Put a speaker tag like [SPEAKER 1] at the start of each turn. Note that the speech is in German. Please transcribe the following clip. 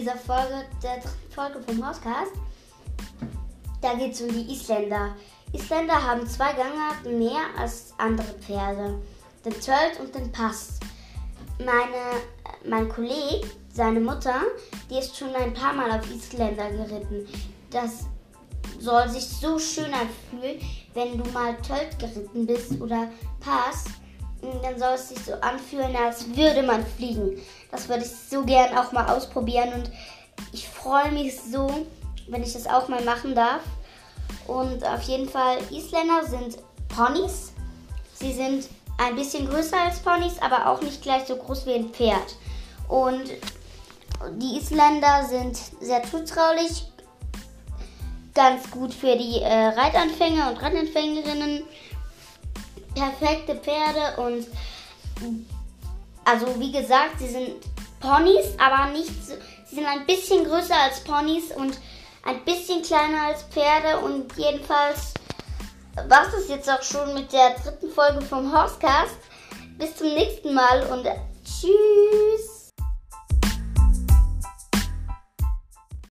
[SPEAKER 1] dieser Folge, der Folge vom Hauscast. Da geht es um die Isländer. Isländer haben zwei Gangarten mehr als andere Pferde. Den Tölt und den Pass. Meine, mein Kollege, seine Mutter, die ist schon ein paar Mal auf Isländer geritten. Das soll sich so schön anfühlen, wenn du mal Tölt geritten bist oder Pass. Dann soll es sich so anfühlen, als würde man fliegen. Das würde ich so gern auch mal ausprobieren und ich freue mich so, wenn ich das auch mal machen darf. Und auf jeden Fall, Isländer sind Ponys. Sie sind ein bisschen größer als Ponys, aber auch nicht gleich so groß wie ein Pferd. Und die Isländer sind sehr zutraulich, ganz gut für die äh, Reitanfänger und Reitanfängerinnen. Perfekte Pferde und also wie gesagt, sie sind Ponys, aber nicht so, sie sind ein bisschen größer als Ponys und ein bisschen kleiner als Pferde und jedenfalls war es jetzt auch schon mit der dritten Folge vom Horsecast. Bis zum nächsten Mal und tschüss.